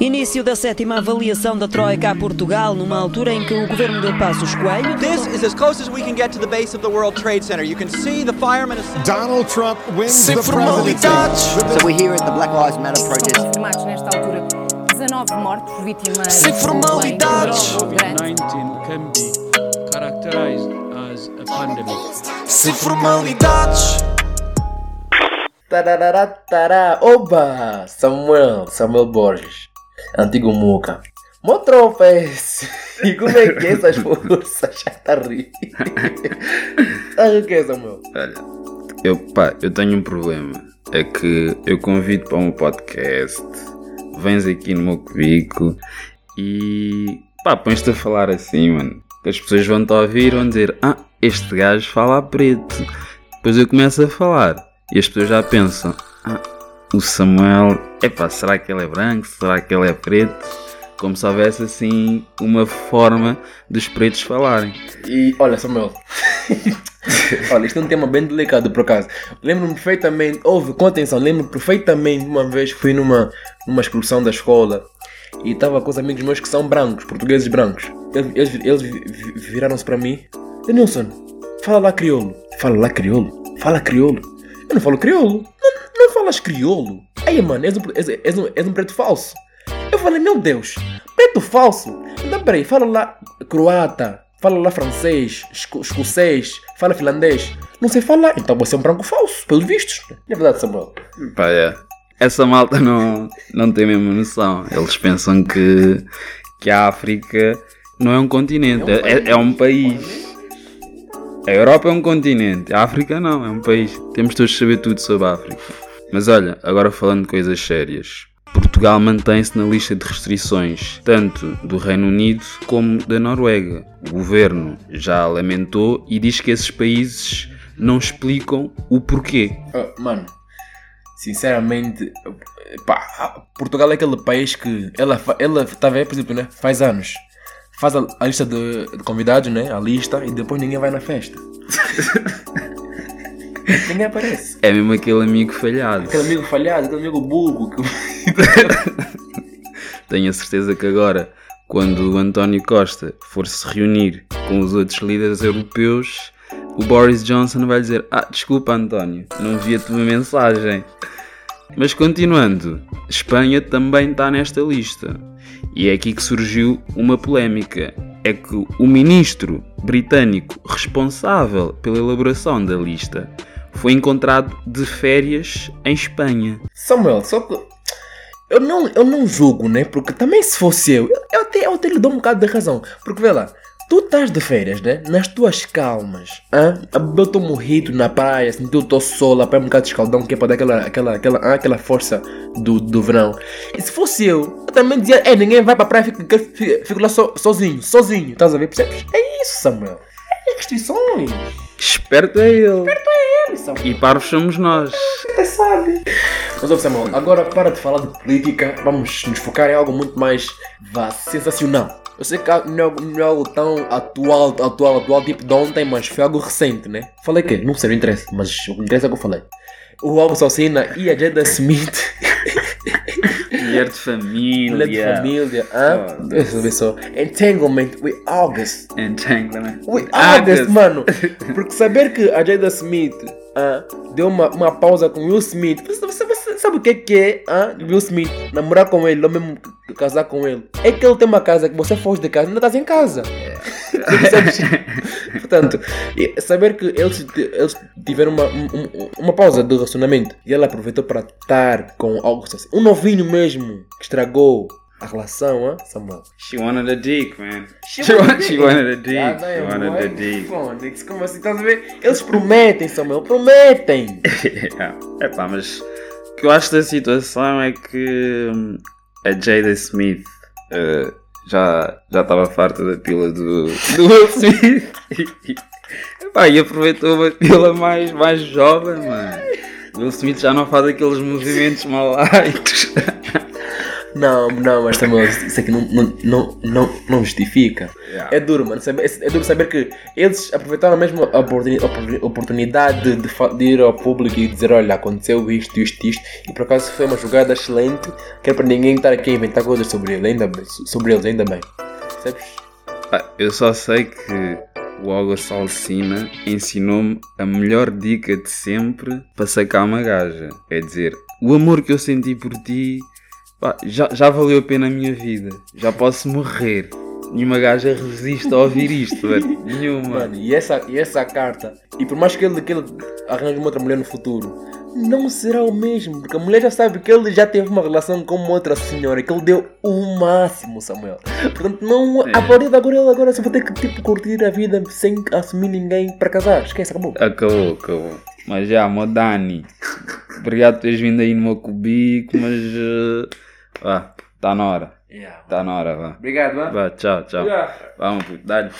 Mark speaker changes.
Speaker 1: Início da sétima avaliação da Troika a Portugal, numa altura em que o governo de Passos Coelho.
Speaker 2: This is as close as we can get to the base of the World Trade Center. You can see the firemen.
Speaker 3: Donald Trump wins
Speaker 4: Sem
Speaker 3: the presidency.
Speaker 4: formalidades.
Speaker 5: So we're here at the Black Lives Matter protest.
Speaker 6: confirmados nesta altura 19 mortos vítimas
Speaker 4: Sem formalidades.
Speaker 6: bem grande.
Speaker 7: COVID-19 can be characterized as a pandemic.
Speaker 4: Sem formalidades.
Speaker 8: Tarará, tará. Oba! Samuel, Samuel Borges. Antigo Muca. Esse? E como é que é essas forças? Já tá a rir. Sabe o que é, Samuel?
Speaker 9: Olha, eu, pá, eu tenho um problema. É que eu convido para um podcast, vens aqui no meu cubículo e pá, pões-te a falar assim, mano. Que as pessoas vão-te ouvir e vão dizer: Ah, este gajo fala preto. Depois eu começo a falar e as pessoas já pensam: Ah, o Samuel, epá, será que ele é branco? Será que ele é preto? Como se houvesse assim uma forma dos pretos falarem.
Speaker 8: E olha, Samuel. olha, isto é um tema bem delicado por acaso. Lembro-me perfeitamente, houve, com atenção, lembro-me perfeitamente uma vez fui numa, numa excursão da escola e estava com os amigos meus que são brancos, portugueses brancos. Eles, eles, eles vi- vi- viraram-se para mim: Denilson, fala lá crioulo. Fala lá crioulo. Fala crioulo. Eu não falo crioulo. Não, não falas crioulo. Aí, mano, és um, és, és um, és um preto falso. Eu falei, meu Deus, preto falso? Então peraí, fala lá croata, fala lá francês, esco- escocês, fala finlandês. Não sei falar, então você é um branco falso, pelos vistos. Não é verdade, Samuel?
Speaker 9: Pá, é. Essa malta não, não tem mesmo noção. Eles pensam que, que a África não é um continente, é, é- é um país. A Europa é um continente, a África não, é um país. Temos todos de saber tudo sobre a África. Mas olha, agora falando de coisas sérias. Portugal mantém-se na lista de restrições, tanto do Reino Unido como da Noruega. O governo já lamentou e diz que esses países não explicam o porquê.
Speaker 8: Ah, mano, sinceramente, pá, Portugal é aquele país que ela, ela tá vendo, por exemplo, né? Faz anos. Faz a, a lista de, de convidados, né? A lista, e depois ninguém vai na festa. ninguém aparece.
Speaker 9: É mesmo aquele amigo falhado.
Speaker 8: Aquele amigo falhado, aquele amigo burro. Que...
Speaker 9: Tenho a certeza que agora, quando o António Costa for se reunir com os outros líderes europeus, o Boris Johnson vai dizer: Ah, desculpa, António, não vi a tua mensagem. Mas continuando, Espanha também está nesta lista. E é aqui que surgiu uma polémica. É que o ministro britânico responsável pela elaboração da lista foi encontrado de férias em Espanha.
Speaker 8: Samuel, só que. Eu não, eu não julgo, né? Porque também se fosse eu, eu até, eu até lhe dou um bocado de razão. Porque vê lá, tu estás de férias, né? Nas tuas calmas, hã? a beber o teu morrito na praia, sentir o teu sol, apanhar um bocado de escaldão, que é para dar aquela, aquela, aquela, aquela força do, do verão. E se fosse eu, eu também dizia, é, ninguém vai para a praia, fico, fico, fico lá so, sozinho, sozinho, estás a ver? Percebes? É isso, Samuel. É restrições.
Speaker 9: Esperto é ele.
Speaker 8: É isso, Samuel.
Speaker 9: E parvos somos nós.
Speaker 8: Até sabe. Mas ouve Samuel, agora para de falar de política, vamos nos focar em algo muito mais vá, sensacional. Eu sei que não é, não é algo tão atual, atual, atual, tipo de ontem, mas foi algo recente, né? Falei que? Não sei, não interessa, mas o que interessa é o que eu falei. O Algo Salsina e a Jada Smith,
Speaker 9: Mulher de família.
Speaker 8: mulher de família, hã?
Speaker 9: Oh,
Speaker 8: Deixa eu ver só. Entanglement with August.
Speaker 9: Entanglement.
Speaker 8: With
Speaker 9: Ah,
Speaker 8: August,
Speaker 9: Deus.
Speaker 8: mano. Porque saber que a Jada Smith deu uma, uma pausa com Will Smith. Você, você- você sabe o que é que é Will Smith namorar com ele, ou mesmo casar com ele? É que ele tem uma casa que você foge de casa e ainda estás em casa. Portanto, saber que eles, eles tiveram uma, um- um- uma pausa de relacionamento e ela aproveitou para estar com algo assim. Um novinho mesmo que estragou a relação, ah, Samuel.
Speaker 9: She wanted a dick, man. She,
Speaker 8: wanted
Speaker 9: wanted, she wanted a dick.
Speaker 8: Ah,
Speaker 9: she wanted a dick.
Speaker 8: Phonics, Como assim? Estás a ver? Eles prometem, Samuel, prometem.
Speaker 9: é pá, mas o que eu acho da situação é que hum, a Jada Smith eh, já já estava farta da pila do, do Will Smith. Epá, e aproveitou uma pila mais, mais jovem, mano. Will Smith já não faz aqueles movimentos malaitos.
Speaker 8: Não, não, mas Samuel, isso aqui não, não, não, não, justifica. É duro, mano. É duro saber que eles aproveitaram mesmo a oportuni- a oportunidade de, de ir ao público e dizer: Olha, aconteceu isto, isto, isto. E por acaso foi uma jogada excelente. Que é para ninguém estar aqui a inventar coisas sobre ele, ainda sobre eles, ainda bem. Percebes?
Speaker 9: Ah, eu só sei que o Augusto Alcina ensinou-me a melhor dica de sempre para sacar uma gaja. Quer dizer, o amor que eu senti por ti pá, já, já valeu a pena a minha vida. Já posso morrer. Nenhuma gaja resiste a ouvir isto, mano. Nenhuma.
Speaker 8: Mano, e essa, e essa carta, e por mais que ele, que ele arranje uma outra mulher no futuro, não será o mesmo, porque a mulher já sabe que ele já teve uma relação com uma outra senhora, que ele deu o máximo, Samuel. Portanto, não, a partir de agora ele agora só vai ter que tipo, curtir a vida sem assumir ninguém para casar. Esquece, acabou.
Speaker 9: Acabou, acabou. Mas já, mo Dani. Obrigado por teres vindo aí no meu cubico, mas. eh, Vá, está na hora. Está na hora, vá.
Speaker 8: Obrigado, mano.
Speaker 9: Vá, tchau, tchau. Vamos, puto, dá-lhe.